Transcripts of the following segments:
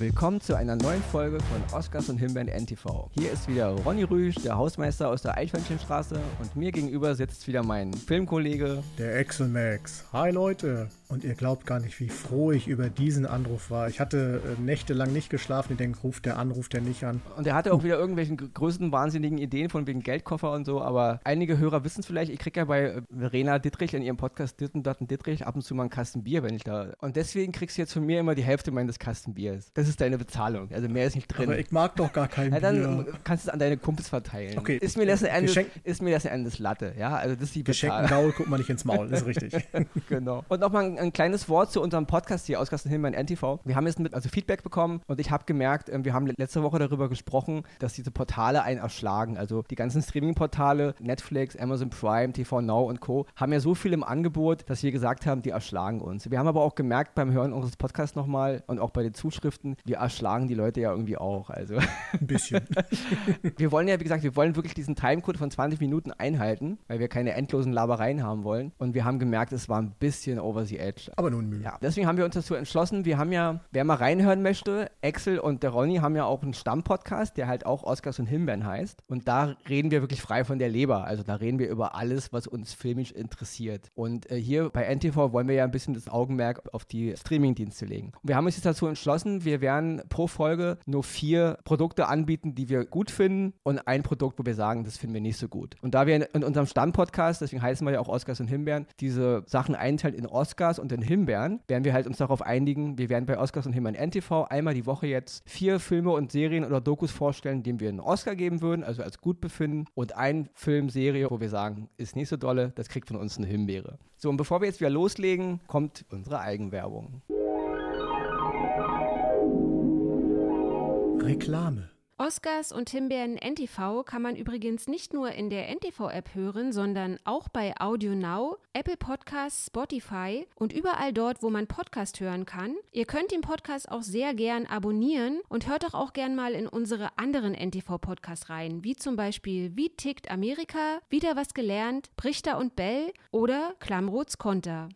Willkommen zu einer neuen Folge von Oscars und Himbeeren NTV. Hier ist wieder Ronny Rüsch, der Hausmeister aus der Eichhörnchenstraße und mir gegenüber sitzt wieder mein Filmkollege. Der Excel Max. Hi Leute. Und ihr glaubt gar nicht, wie froh ich über diesen Anruf war. Ich hatte äh, nächtelang nicht geschlafen. Ich denke, ruft der an, ruft der nicht an. Und er hatte auch wieder irgendwelchen größten wahnsinnigen Ideen von wegen Geldkoffer und so. Aber einige Hörer wissen es vielleicht. Ich kriege ja bei äh, Verena Dittrich in ihrem Podcast Ditten Datten Dittrich ab und zu mal einen Kasten Bier, wenn ich da. Und deswegen kriegst du jetzt von mir immer die Hälfte meines Kasten Biers. Das ist deine Bezahlung. Also mehr ist nicht drin. Aber ich mag doch gar kein ja, dann Bier. kannst du es an deine Kumpels verteilen. Okay. Ist mir das Ende, Geschenk- ist mir das Endes Latte. Ja, also das ist die Geschenken Bezahlung. Gaul, guck mal nicht ins Maul. Das ist richtig. genau. Und nochmal ein, ein kleines Wort zu unserem Podcast hier aus Himmeln NTV. Wir haben jetzt mit, also Feedback bekommen und ich habe gemerkt, ähm, wir haben letzte Woche darüber gesprochen, dass diese Portale einen erschlagen. Also die ganzen Streaming-Portale, Netflix, Amazon Prime, TV Now und Co. haben ja so viel im Angebot, dass wir gesagt haben, die erschlagen uns. Wir haben aber auch gemerkt beim Hören unseres Podcasts nochmal und auch bei den Zuschriften, wir erschlagen die Leute ja irgendwie auch. Also Ein bisschen. wir wollen ja, wie gesagt, wir wollen wirklich diesen Timecode von 20 Minuten einhalten, weil wir keine endlosen Labereien haben wollen. Und wir haben gemerkt, es war ein bisschen over the edge. Aber nun Mühe. Ja, deswegen haben wir uns dazu entschlossen. Wir haben ja, wer mal reinhören möchte, Axel und der Ronny haben ja auch einen Stammpodcast, der halt auch Oscars und Himbeeren heißt. Und da reden wir wirklich frei von der Leber. Also da reden wir über alles, was uns filmisch interessiert. Und äh, hier bei NTV wollen wir ja ein bisschen das Augenmerk auf die Streamingdienste legen. Und wir haben uns jetzt dazu entschlossen, wir werden pro Folge nur vier Produkte anbieten, die wir gut finden und ein Produkt, wo wir sagen, das finden wir nicht so gut. Und da wir in unserem Stammpodcast, deswegen heißen wir ja auch Oscars und Himbeeren, diese Sachen einteilen in Oscars und in Himbeeren, werden wir halt uns darauf einigen, wir werden bei Oscars und Himbeeren NTV einmal die Woche jetzt vier Filme und Serien oder Dokus vorstellen, denen wir einen Oscar geben würden, also als gut befinden und ein Film, Serie, wo wir sagen, ist nicht so dolle, das kriegt von uns eine Himbeere. So, und bevor wir jetzt wieder loslegen, kommt unsere Eigenwerbung. Reklame. Oscars und Himbeeren NTV kann man übrigens nicht nur in der NTV-App hören, sondern auch bei Audio Now, Apple Podcasts, Spotify und überall dort, wo man Podcast hören kann. Ihr könnt den Podcast auch sehr gern abonnieren und hört doch auch gern mal in unsere anderen NTV-Podcasts rein, wie zum Beispiel Wie tickt Amerika, Wieder was gelernt, Brichter und Bell oder Klammroths Konter.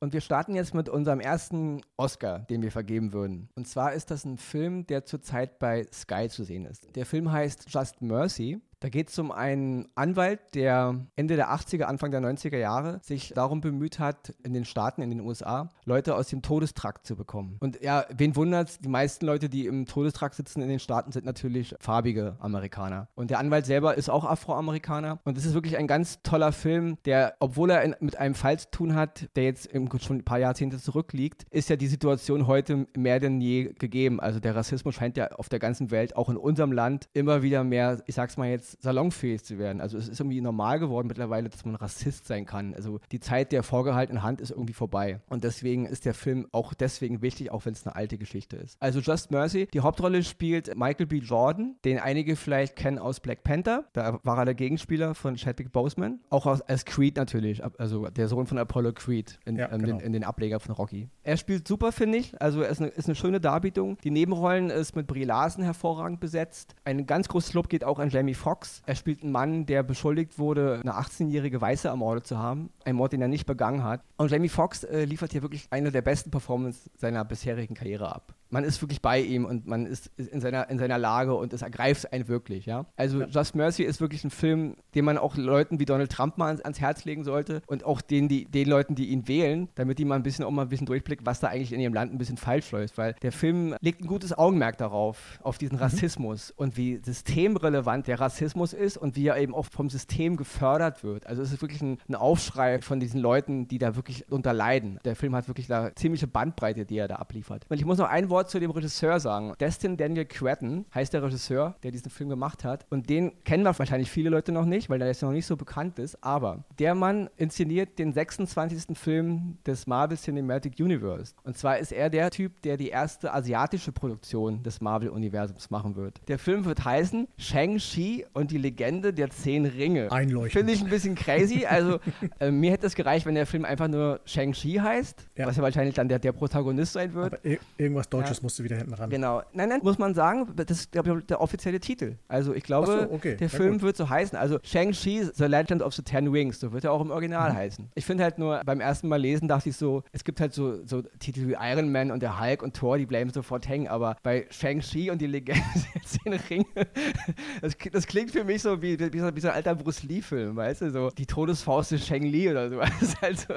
Und wir starten jetzt mit unserem ersten Oscar, den wir vergeben würden. Und zwar ist das ein Film, der zurzeit bei Sky zu sehen ist. Der Film heißt Just Mercy. Da geht es um einen Anwalt, der Ende der 80er, Anfang der 90er Jahre sich darum bemüht hat, in den Staaten, in den USA, Leute aus dem Todestrakt zu bekommen. Und ja, wen wundert's? Die meisten Leute, die im Todestrakt sitzen in den Staaten, sind natürlich farbige Amerikaner. Und der Anwalt selber ist auch Afroamerikaner. Und es ist wirklich ein ganz toller Film, der, obwohl er in, mit einem Fall zu tun hat, der jetzt schon ein paar Jahrzehnte zurückliegt, ist ja die Situation heute mehr denn je gegeben. Also der Rassismus scheint ja auf der ganzen Welt, auch in unserem Land, immer wieder mehr, ich sag's mal jetzt, salonfähig zu werden. Also es ist irgendwie normal geworden mittlerweile, dass man Rassist sein kann. Also die Zeit der vorgehaltenen Hand ist irgendwie vorbei. Und deswegen ist der Film auch deswegen wichtig, auch wenn es eine alte Geschichte ist. Also Just Mercy, die Hauptrolle spielt Michael B. Jordan, den einige vielleicht kennen aus Black Panther. Da war er der Gegenspieler von Chadwick Boseman. Auch aus, als Creed natürlich, also der Sohn von Apollo Creed in, Ja, ähm, genau. den, in den Ableger von Rocky. Er spielt super, finde ich. Also er ist eine, ist eine schöne Darbietung. Die Nebenrollen ist mit Brie Larson hervorragend besetzt. Ein ganz großes Lob geht auch an Jamie Foxx. Er spielt einen Mann, der beschuldigt wurde, eine 18-jährige Weiße ermordet zu haben. Ein Mord, den er nicht begangen hat. Und Jamie Foxx äh, liefert hier wirklich eine der besten Performances seiner bisherigen Karriere ab. Man ist wirklich bei ihm und man ist in seiner, in seiner Lage und es ergreift einen wirklich, ja. Also Just Mercy ist wirklich ein Film, den man auch Leuten wie Donald Trump mal ans, ans Herz legen sollte und auch den, die, den Leuten, die ihn wählen, damit die mal ein bisschen auch mal ein bisschen durchblicken, was da eigentlich in ihrem Land ein bisschen falsch läuft, weil der Film legt ein gutes Augenmerk darauf, auf diesen Rassismus und wie systemrelevant der Rassismus ist und wie er eben auch vom System gefördert wird. Also es ist wirklich ein, ein Aufschrei von diesen Leuten, die da wirklich darunter leiden. Der Film hat wirklich da ziemliche Bandbreite, die er da abliefert. Und ich muss noch ein Wort zu dem Regisseur sagen. Destin Daniel Cretton heißt der Regisseur, der diesen Film gemacht hat. Und den kennen wahrscheinlich viele Leute noch nicht, weil der jetzt noch nicht so bekannt ist. Aber der Mann inszeniert den 26. Film des Marvel Cinematic Universe. Und zwar ist er der Typ, der die erste asiatische Produktion des Marvel-Universums machen wird. Der Film wird heißen Shang-Chi und die Legende der zehn Ringe. Einleuchtend. Finde ich ein bisschen crazy. Also äh, mir hätte es gereicht, wenn der Film einfach nur Shang-Chi heißt, Ja. was ja wahrscheinlich dann der, der Protagonist sein wird. Aber ir irgendwas Ja, Deutsches musste wieder hinten ran. Genau. Nein, nein, muss man sagen, das ist, glaube ich, der offizielle Titel. Also ich glaube, so, okay. der Ja, Film gut. wird so heißen. Also Shang-Chi, The Legend of the Ten Rings, so wird er auch im Original Mhm. heißen. Ich finde halt nur, beim ersten Mal lesen dachte ich so, es gibt halt so, so Titel wie Iron Man und der Hulk und Thor, die bleiben sofort hängen, aber bei Shang-Chi und die Legende der Zehn Ringe, das, das klingt für mich so wie, wie, so, wie so ein alter Bruce Lee-Film, weißt du, so die Todesfaust des Shang Li oder so. Das ist halt so.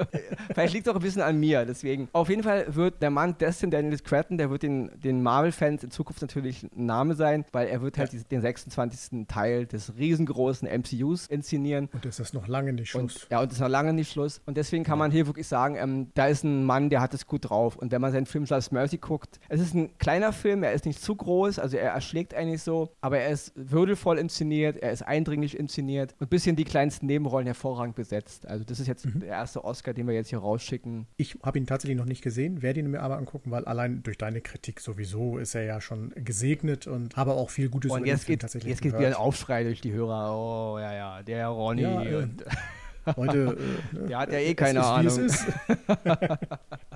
Vielleicht liegt es auch ein bisschen an mir, deswegen. Auf jeden Fall wird der Mann Destin Daniel Cretton, der wird den, den Marvel-Fans in Zukunft natürlich ein Name sein, weil er wird halt Ja. den 26. Teil des riesengroßen MCUs inszenieren. Und das ist noch lange nicht Schluss. Und, ja, und das ist noch lange nicht Schluss. Und deswegen kann man hier wirklich sagen, ähm, da ist ein Mann, der hat es gut drauf. Und wenn man seinen Film Just Mercy guckt, es ist ein kleiner Film, er ist nicht zu groß, also er erschlägt eigentlich so, aber er ist würdevoll inszeniert, er ist eindringlich inszeniert und bis in die kleinsten Nebenrollen hervorragend besetzt. Also das ist jetzt Mhm. der erste Oscar, den wir jetzt hier rausschicken. Ich habe ihn tatsächlich noch nicht gesehen, werde ihn mir aber angucken, weil allein durch deine Kritik sowieso ist er ja schon gesegnet und habe auch viel Gutes Und über jetzt Film geht, tatsächlich jetzt geht gehört. wieder ein Aufschrei durch die Hörer. Oh, ja, ja, der Ronny. Ja, äh, und, Heute, äh, ne, der hat ja eh es keine ist, Ahnung.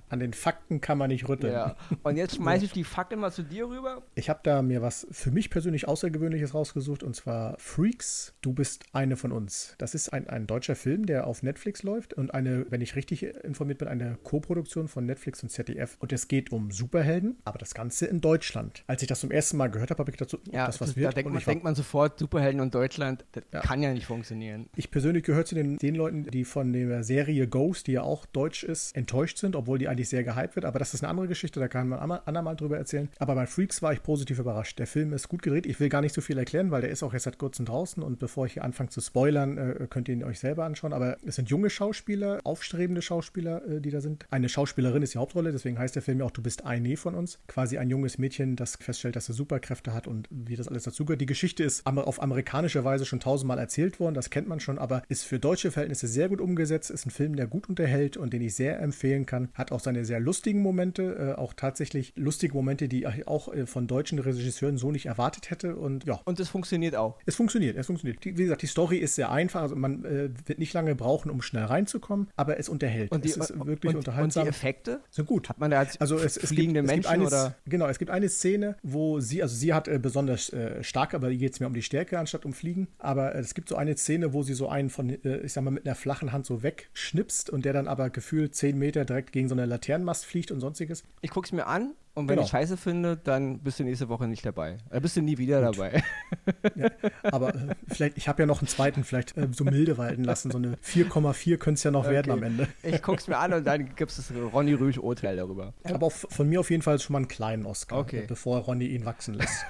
An den Fakten kann man nicht rütteln. Ja. Und jetzt schmeiße ich die Fakten mal zu dir rüber. Ich habe da mir was für mich persönlich Außergewöhnliches rausgesucht und zwar Freaks, du bist eine von uns. Das ist ein, ein deutscher Film, der auf Netflix läuft und eine, wenn ich richtig informiert bin, eine Co-Produktion von Netflix und ZDF. Und es geht um Superhelden, aber das Ganze in Deutschland. Als ich das zum ersten Mal gehört habe, habe ich oh, Ja, das was das, wird. da denkt man, denkt man sofort, Superhelden und Deutschland, das Ja. kann ja nicht funktionieren. Ich persönlich gehöre zu den, den Leuten, die von der Serie Ghost, die ja auch deutsch ist, enttäuscht sind, obwohl die eigentlich sehr gehypt wird. Aber das ist eine andere Geschichte, da kann man andermal drüber erzählen. Aber bei Freaks war ich positiv überrascht. Der Film ist gut gedreht. Ich will gar nicht so viel erklären, weil der ist auch erst seit kurzem draußen. Und bevor ich hier anfange zu spoilern, äh, könnt ihr ihn euch selber anschauen. Aber es sind junge Schauspieler, aufstrebende Schauspieler, äh, die da sind. Eine Schauspielerin ist die Hauptrolle, deswegen heißt der Film ja auch Du bist eine von uns. Quasi ein junges Mädchen, das feststellt, dass er Superkräfte hat und wie das alles dazugehört. Die Geschichte ist auf amerikanische Weise schon tausendmal erzählt worden, das kennt man schon, aber ist für deutsche Verhältnisse sehr gut umgesetzt, ist ein Film, der gut unterhält und den ich sehr empfehlen kann. Hat auch seine sehr lustigen Momente, äh, auch tatsächlich lustige Momente, die ich auch äh, von deutschen Regisseuren so nicht erwartet hätte. Und ja, Und es funktioniert auch. es funktioniert, es funktioniert. Die, wie gesagt, die Story ist sehr einfach, also man äh, wird nicht lange brauchen, um schnell reinzukommen, aber es unterhält. Und die, es ist wirklich und, unterhaltsam. Und die Effekte? sind gut. Hat man da jetzt Also es, es fliegende gibt, Menschen es gibt eine, oder? Genau, es gibt eine Szene, wo sie, also sie hat äh, besonders äh, stark, aber hier geht es mehr um die Stärke anstatt um Fliegen. Aber äh, es gibt so eine Szene, wo sie so einen von, ich sag mal, mit einer flachen Hand so wegschnipst und der dann aber gefühlt 10 Meter direkt gegen so eine Laternenmast fliegt und sonstiges. Ich gucke es mir an und wenn Genau. ich Scheiße finde, dann bist du nächste Woche nicht dabei. Dann bist du nie wieder dabei. Ja, aber äh, vielleicht, ich habe ja noch einen zweiten, vielleicht äh, so milde walten lassen. So eine 4,4 könnte es ja noch werden am Okay. Ende. Ich gucke es mir an und dann gibt es das Ronny Rüsch Urteil darüber. Aber auch von mir auf jeden Fall schon mal einen kleinen Oscar, Okay. bevor Ronny ihn wachsen lässt.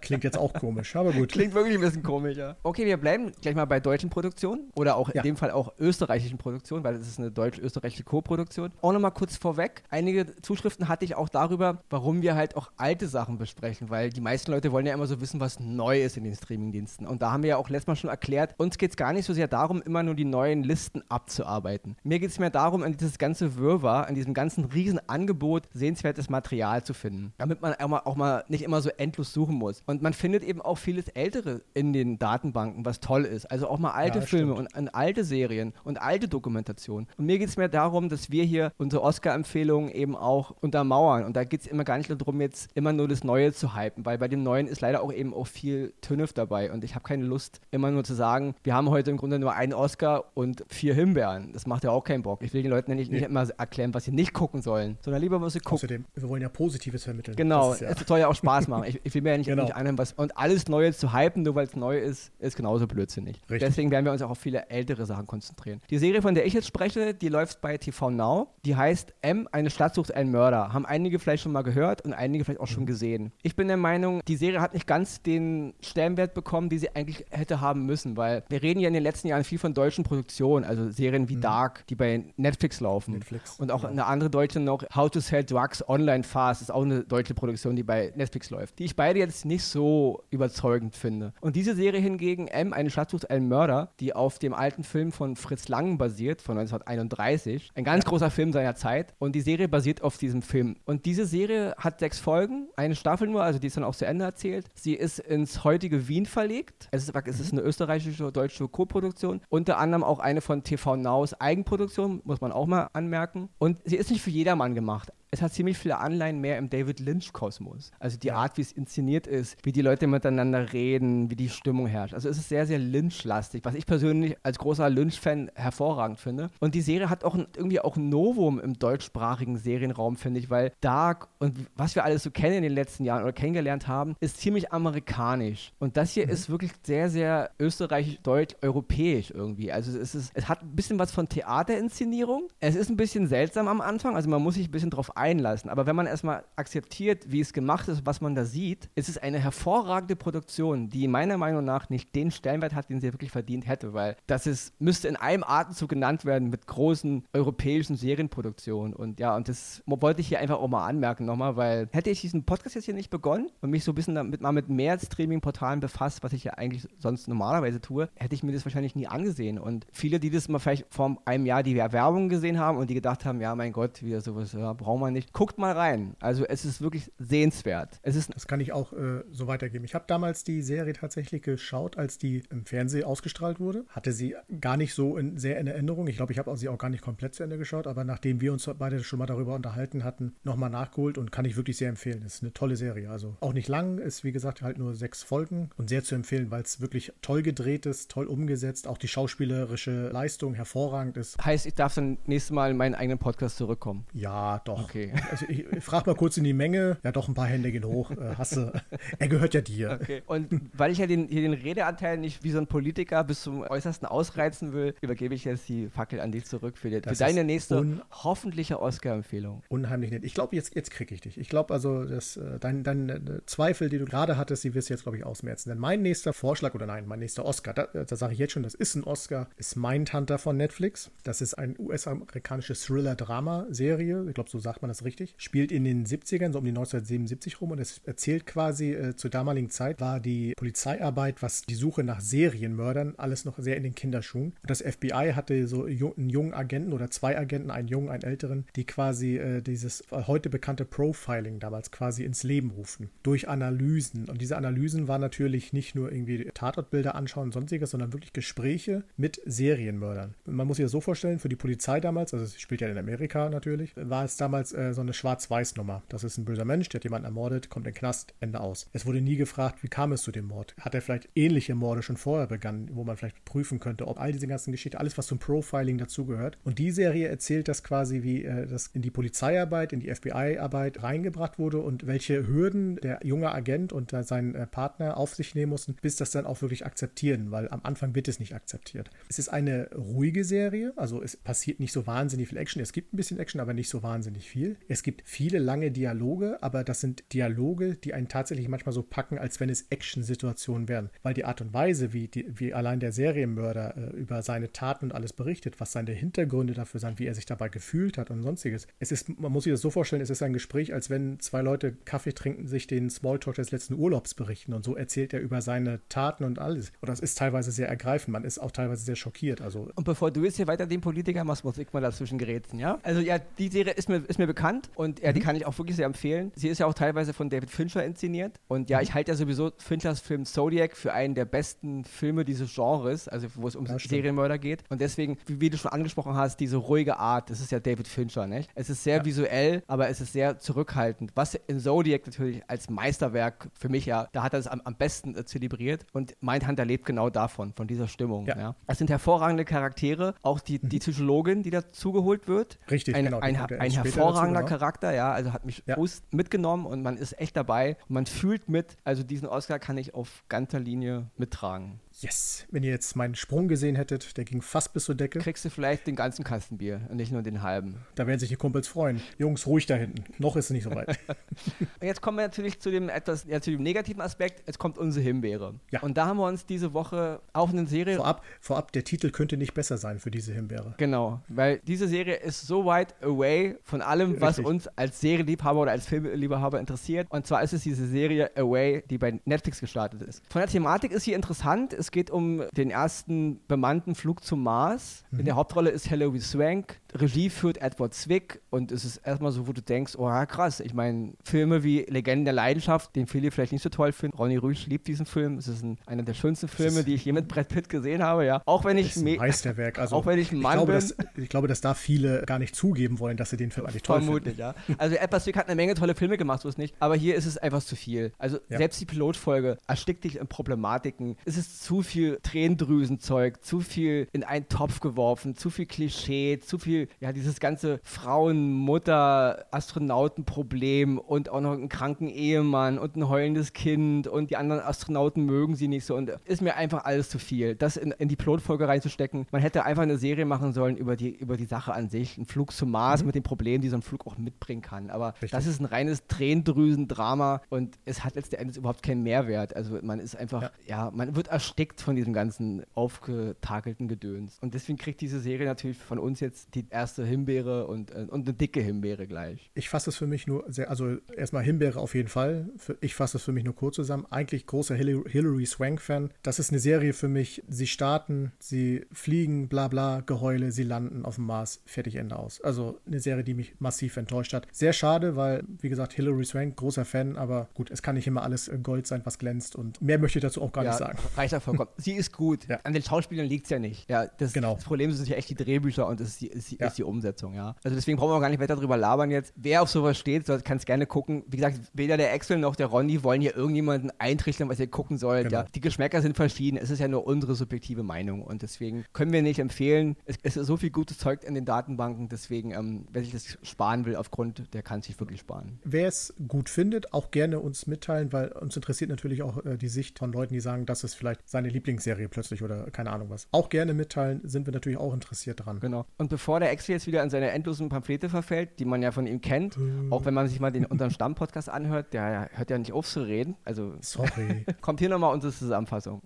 Klingt jetzt auch komisch, aber gut. Klingt wirklich ein bisschen komisch, ja. Okay, wir bleiben gleich mal bei deutschen Produktionen oder auch in Ja. dem Fall auch österreichischen Produktionen, weil es ist eine deutsch-österreichische Co-Produktion. Auch nochmal kurz vorweg, einige Zuschriften hatte ich auch darüber, warum wir halt auch alte Sachen besprechen, weil die meisten Leute wollen ja immer so wissen, was neu ist in den Streamingdiensten. Und da haben wir ja auch letztes Mal schon erklärt, uns geht es gar nicht so sehr darum, immer nur die neuen Listen abzuarbeiten. Mir geht es mehr darum, an dieses ganze Wirrwarr, an diesem ganzen riesen Angebot sehenswertes Material zu finden, damit man auch mal, nicht immer so endlos suchen muss. Und man findet eben auch vieles Ältere in den Datenbanken, was toll ist. Also auch mal alte Ja, Filme und, und alte Serien und alte Dokumentationen. Und mir geht es mehr darum, dass wir hier unsere Oscar-Empfehlungen eben auch untermauern. Und da geht es immer gar nicht darum, jetzt immer nur das Neue zu hypen, weil bei dem Neuen ist leider auch eben auch viel Tünnef dabei. Und ich habe keine Lust, immer nur zu sagen, wir haben heute im Grunde nur einen Oscar und vier Himbeeren. Das macht ja auch keinen Bock. Ich will den Leuten ja nicht, nicht immer erklären, was sie nicht gucken sollen, sondern lieber, was sie gucken. Außerdem, wir wollen ja Positives vermitteln. Genau, Das ist ja, es soll ja auch Spaß machen. Ich, ich will mir ja nicht, Genau. nicht anhören, was. Und alles Neue zu hypen, nur weil es neu ist, ist genauso blödsinnig. Richtig. Deswegen werden wir uns auch auf viele ältere Sachen konzentrieren. Die Serie, von der ich jetzt spreche, die läuft bei TV Now. Die heißt M, eine Stadt sucht einen Mörder. Haben einige vielleicht schon mal gehört und einige vielleicht auch Mhm. schon gesehen. Ich bin der Meinung, die Serie hat nicht ganz den Stellenwert bekommen, die sie eigentlich hätte haben müssen, weil wir reden ja in den letzten Jahren viel von deutschen Produktionen, also Serien wie Dark, die bei Netflix laufen. Mhm. Netflix, Und auch genau. eine andere deutsche noch, How to Sell Drugs Online Fast, ist auch eine deutsche Produktion, die bei Netflix läuft, die ich beide jetzt nicht so überzeugend finde. Und diese Serie hingegen, M, eine Stadt sucht einen Mörder, die auf dem alten Film von Fritz Lang basiert, von 1931, ein ganz großer Film seiner Zeit. Und die Serie basiert auf diesem Film. Und diese Serie hat sechs Folgen, eine Staffel nur, also die ist dann auch zu Ende erzählt. Sie ist ins heutige Wien verlegt. Es ist, es ist eine österreichische, deutsche Co-Produktion. Unter anderem auch eine von TV Nows Eigenproduktion, muss man auch mal anmerken. Und sie ist nicht für jedermann gemacht. Es hat ziemlich viele Anleihen mehr im David Lynch-Kosmos. Also die Art, wie es inszeniert ist, wie die Leute miteinander reden, wie die Stimmung herrscht. Also es ist sehr, sehr Lynch-lastig, was ich persönlich als großer Lynch-Fan hervorragend finde. Und die Serie hat auch ein, irgendwie auch ein Novum im deutschsprachigen Serienraum, finde ich, weil Dark und was wir alles so kennen in den letzten Jahren oder kennengelernt haben, ist ziemlich amerikanisch. Und das hier mhm. ist wirklich sehr, sehr österreichisch, deutsch, europäisch irgendwie. Also es, ist, es hat ein bisschen was von Theaterinszenierung. Es ist ein bisschen seltsam am Anfang, also man muss sich ein bisschen drauf einlassen. Aber wenn man erstmal akzeptiert, wie es gemacht ist, was man da sieht, ist es eine hervorragende Produktion, die meiner Meinung nach nicht den Stellenwert hat, den sie wirklich verdient hätte, weil das ist, müsste in einem Atemzug genannt werden mit großen europäischen Serienproduktionen. Und ja, und das wollte ich hier einfach auch mal anmerken nochmal, weil hätte ich diesen Podcast jetzt hier nicht begonnen und mich so ein bisschen damit, mal mit mehr Streaming-Portalen befasst, was ich ja eigentlich sonst normalerweise tue, hätte ich mir das wahrscheinlich nie angesehen. Und viele, die das mal vielleicht vor einem Jahr die Werbung gesehen haben und die gedacht haben, ja, mein Gott, wieder sowas, ja, braucht man nicht. Guckt mal rein. Also es ist wirklich sehenswert. Es ist das kann ich auch äh, so weitergeben. Ich habe damals die Serie tatsächlich geschaut, als die im Fernsehen ausgestrahlt wurde. Hatte sie gar nicht so in, sehr in Erinnerung. Ich glaube, ich habe sie auch gar nicht komplett zu Ende geschaut, aber nachdem wir uns beide schon mal darüber unterhalten hatten, nochmal nachgeholt und kann ich wirklich sehr empfehlen. Es ist eine tolle Serie. Also auch nicht lang, ist wie gesagt halt nur sechs Folgen und sehr zu empfehlen, weil es wirklich toll gedreht ist, toll umgesetzt, auch die schauspielerische Leistung hervorragend ist. Heißt, ich darf dann nächstes Mal in meinen eigenen Podcast zurückkommen? Ja, doch. Okay. Also ich, ich frage mal kurz in die Menge. Ja, doch, ein paar Hände gehen hoch. Äh, hasse. Er gehört ja dir. Okay. Und weil ich ja den, hier den Redeanteil nicht wie so ein Politiker bis zum Äußersten ausreizen will, übergebe ich jetzt die Fackel an dich zurück für, die, für deine nächste hoffentliche Oscar-Empfehlung. Unheimlich nett. Ich glaube, jetzt, jetzt kriege ich dich. Ich glaube also, dass äh, dein, dein äh, Zweifel, die du gerade hattest, die wirst du jetzt, glaube ich, ausmerzen. Denn mein nächster Vorschlag, oder nein, mein nächster Oscar, da, da sage ich jetzt schon, das ist ein Oscar, ist Mindhunter von Netflix. Das ist ein US-amerikanische Thriller-Drama-Serie. Ich glaube, so sagt man das richtig. Spielt in den 70ern, so um die 1977 rum und es erzählt quasi, äh, zur damaligen Zeit war die Polizeiarbeit, was die Suche nach Serienmördern, alles noch sehr in den Kinderschuhen. Und das FBI hatte so einen jungen Agenten oder zwei Agenten, einen jungen, einen älteren, die quasi äh, dieses heute bekannte Profiling damals quasi ins Leben rufen. Durch Analysen. Und diese Analysen waren natürlich nicht nur irgendwie Tatortbilder anschauen und sonstiges, sondern wirklich Gespräche mit Serienmördern. Man muss sich das so vorstellen, für die Polizei damals, also es spielt ja in Amerika natürlich, war es damals äh, so eine Schwarz-Weiß-Nummer. Das ist ein böser Mensch, der hat jemanden ermordet, kommt in den Knast, Ende aus. Es wurde nie gefragt, wie kam es zu dem Mord? Hat er vielleicht ähnliche Morde schon vorher begangen, wo man vielleicht prüfen könnte, ob all diese ganzen Geschichten, alles was zum Profiling dazugehört. Und die Serie erzählt das quasi, wie äh, das in die Polizeiarbeit, in die FBI-Arbeit reingebracht wurde und welche Hürden der junge Agent und äh, sein Partner auf sich nehmen mussten, bis das dann auch wirklich akzeptieren, weil am Anfang wird es nicht akzeptiert. Es ist eine ruhige Serie, also es passiert nicht so wahnsinnig viel Action. Es gibt ein bisschen Action, aber nicht so wahnsinnig viel. Es gibt viele lange Dialoge, aber das sind Dialoge, die einen tatsächlich manchmal so packen, als wenn es Action-Situationen wären. Weil die Art und Weise, wie, die, wie allein der Serienmörder äh, über seine Taten und alles berichtet, was seine Hintergründe dafür sind, wie er sich dabei gefühlt hat und sonstiges. Es ist, man muss sich das so vorstellen, es ist ein Gespräch, als wenn zwei Leute Kaffee trinken, sich den Smalltalk des letzten Urlaubs berichten und so erzählt er über seine Taten und alles. Und das ist teilweise sehr ergreifend. Man ist auch teilweise sehr schockiert. Also und bevor du jetzt hier weiter den Politiker machst, muss ich mal dazwischen gerätseln, ja? Also ja, die Serie ist mir, ist mir bekannt und ja, die mhm. kann ich auch wirklich sehr empfehlen. Sie ist ja auch teilweise von David Fincher inszeniert. Und ja, mhm. ich halte ja sowieso Finchers Film Zodiac für einen der besten Filme dieses Genres, also wo es um ja, Serienmörder geht. Und deswegen, wie, wie, du schon angesprochen hast, diese ruhige Art, das ist ja David Fincher, nicht? Es ist sehr ja. visuell, aber es ist sehr zurückhaltend. Was in Zodiac natürlich als Meisterwerk für mich ja, da hat er es am, am besten äh, zelebriert. Und Mindhunter lebt genau davon, von dieser Stimmung. Ja. ja. Es sind hervorragende Charaktere, auch die, die mhm. Psychologin, die dazugeholt wird. Richtig, ein, genau. Ein, ein, ein hervorragender genau. Charakter, ja, also hat mich ja. mitgenommen und man ist echt dabei. Und man fühlt mit, also diesen Oscar kann ich auf ganzer Linie mittragen. Yes. Wenn ihr jetzt meinen Sprung gesehen hättet, der ging fast bis zur Decke. Kriegst du vielleicht den ganzen Kasten Bier und nicht nur den halben. Da werden sich die Kumpels freuen. Jungs, ruhig da hinten. Noch ist es nicht so weit. jetzt kommen wir natürlich zu dem etwas, ja, zu dem negativen Aspekt. Jetzt kommt unsere Himbeere. Ja. Und da haben wir uns diese Woche auch eine Serie. Vorab, vorab, der Titel könnte nicht besser sein für diese Himbeere. Genau, weil diese Serie ist so weit away von allem, was Richtig. uns als Serienliebhaber oder als Filmliebhaber interessiert. Und zwar ist es diese Serie Away, die bei Netflix gestartet ist. Von der Thematik ist sie interessant Es geht um den ersten bemannten Flug zum Mars. Mhm. In der Hauptrolle ist Hilary Swank. Regie führt Edward Zwick und es ist erstmal so, wo du denkst, oh ja, krass. Ich meine, Filme wie Legenden der Leidenschaft, den viele vielleicht nicht so toll finden. Ronny Rüsch liebt diesen Film. Es ist ein, einer der schönsten Filme, die ich je mit Brett Pitt gesehen habe, ja. Auch wenn ich das Meisterwerk. Also, auch wenn ich ein Mann ich glaube, bin. Dass, ich glaube, dass da viele gar nicht zugeben wollen, dass sie den Film eigentlich toll Vermutlich, finden. ja. Also Edward Zwick hat eine Menge tolle Filme gemacht, so ist nicht. Aber hier ist es einfach zu viel. Also ja. selbst die Pilotfolge erstickt dich in Problematiken. Es ist zu viel Tränendrüsenzeug, zu viel in einen Topf geworfen, zu viel Klischee, zu viel, ja, dieses ganze Frauen-Mutter-Astronautenproblem und auch noch einen kranken Ehemann und ein heulendes Kind und die anderen Astronauten mögen sie nicht so und ist mir einfach alles zu viel. Das in, in die Pilotfolge reinzustecken. Man hätte einfach eine Serie machen sollen über die, über die Sache an sich. Ein Flug zum Mars mhm. mit den Problemen, die so ein Flug auch mitbringen kann. Aber Richtig. das ist ein reines Tränendrüsen-Drama und es hat letzten Endes überhaupt keinen Mehrwert. Also man ist einfach, ja, ja man wird erstickt von diesem ganzen aufgetakelten Gedöns. Und deswegen kriegt diese Serie natürlich von uns jetzt die erste Himbeere und, äh, und eine dicke Himbeere gleich. Ich fasse es für mich nur sehr, also erstmal Himbeere auf jeden Fall. Ich fasse es für mich nur kurz zusammen. Eigentlich großer Hilary Swank-Fan. Das ist eine Serie für mich. Sie starten, sie fliegen, bla bla, Geheule, sie landen auf dem Mars, fertig, Ende aus. Also eine Serie, die mich massiv enttäuscht hat. Sehr schade, weil, wie gesagt, Hilary Swank, großer Fan, aber gut, es kann nicht immer alles Gold sein, was glänzt und mehr möchte ich dazu auch gar ja, nicht sagen. Reicht ja vollkommen. Sie ist gut. Ja. An den Schauspielern liegt es ja nicht. Ja, das, genau. das Problem sind ja echt die Drehbücher und das ist die, ist die, ja. ist die Umsetzung, ja. Also deswegen brauchen wir auch gar nicht weiter drüber labern jetzt. Wer auf sowas steht, kann es gerne gucken. Wie gesagt, weder der Axel noch der Ronny wollen hier irgendjemanden eintrichtern, was ihr gucken sollt. Genau. Ja. Die Geschmäcker sind verschieden. Es ist ja nur unsere subjektive Meinung und deswegen können wir nicht empfehlen. Es, es ist so viel gutes Zeug in den Datenbanken, deswegen, ähm, wer sich das sparen will aufgrund, der kann sich wirklich sparen. Wer es gut findet, auch gerne uns mitteilen, weil uns interessiert natürlich auch äh, die Sicht von Leuten, die sagen, das ist vielleicht seine Lieblingsserie plötzlich oder keine Ahnung was. Auch gerne mitteilen, sind wir natürlich auch interessiert dran. Genau. Und bevor der Axel jetzt wieder an seine endlosen Pamphlete verfällt, die man ja von ihm kennt, auch wenn man sich mal den unseren Stammpodcast anhört, der hört ja nicht auf zu reden. Also Sorry. kommt hier nochmal unsere Zusammenfassung.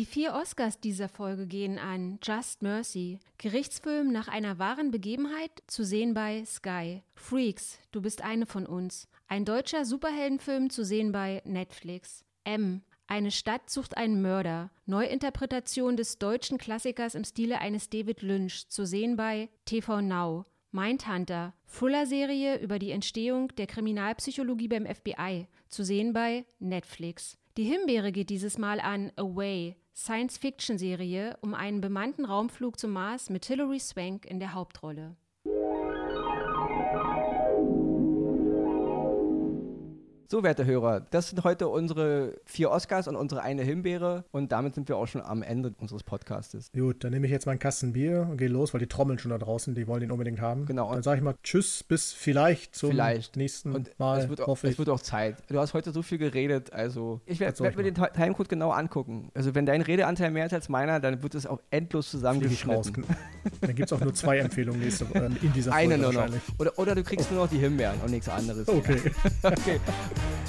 Die vier Oscars dieser Folge gehen an Just Mercy, Gerichtsfilm nach einer wahren Begebenheit, zu sehen bei Sky. Freaks, du bist eine von uns, ein deutscher Superheldenfilm zu sehen bei Netflix. M, eine Stadt sucht einen Mörder, Neuinterpretation des deutschen Klassikers im Stile eines David Lynch, zu sehen bei TV Now. Mindhunter, Thriller-Serie über die Entstehung der Kriminalpsychologie beim FBI, zu sehen bei Netflix. Die Himbeere geht dieses Mal an Away, Science-Fiction-Serie um einen bemannten Raumflug zum Mars mit Hilary Swank in der Hauptrolle. So, werte Hörer, das sind heute unsere vier Oscars und unsere eine Himbeere und damit sind wir auch schon am Ende unseres Podcastes. Gut, dann nehme ich jetzt meinen Kasten Bier und gehe los, weil die trommeln schon da draußen, die wollen den unbedingt haben. Genau. Dann sage ich mal Tschüss, bis vielleicht zum vielleicht. nächsten und Mal. Es wird, auch, es wird auch Zeit. Du hast heute so viel geredet, also ich werde werd mir den Timecode genau angucken. Also wenn dein Redeanteil mehr ist als meiner, dann wird es auch endlos zusammengeschnitten. dann gibt es auch nur zwei Empfehlungen nächste, äh, in dieser Folge Eine nur noch. Oder, oder du kriegst oh. nur noch die Himbeeren und nichts anderes. Okay. okay.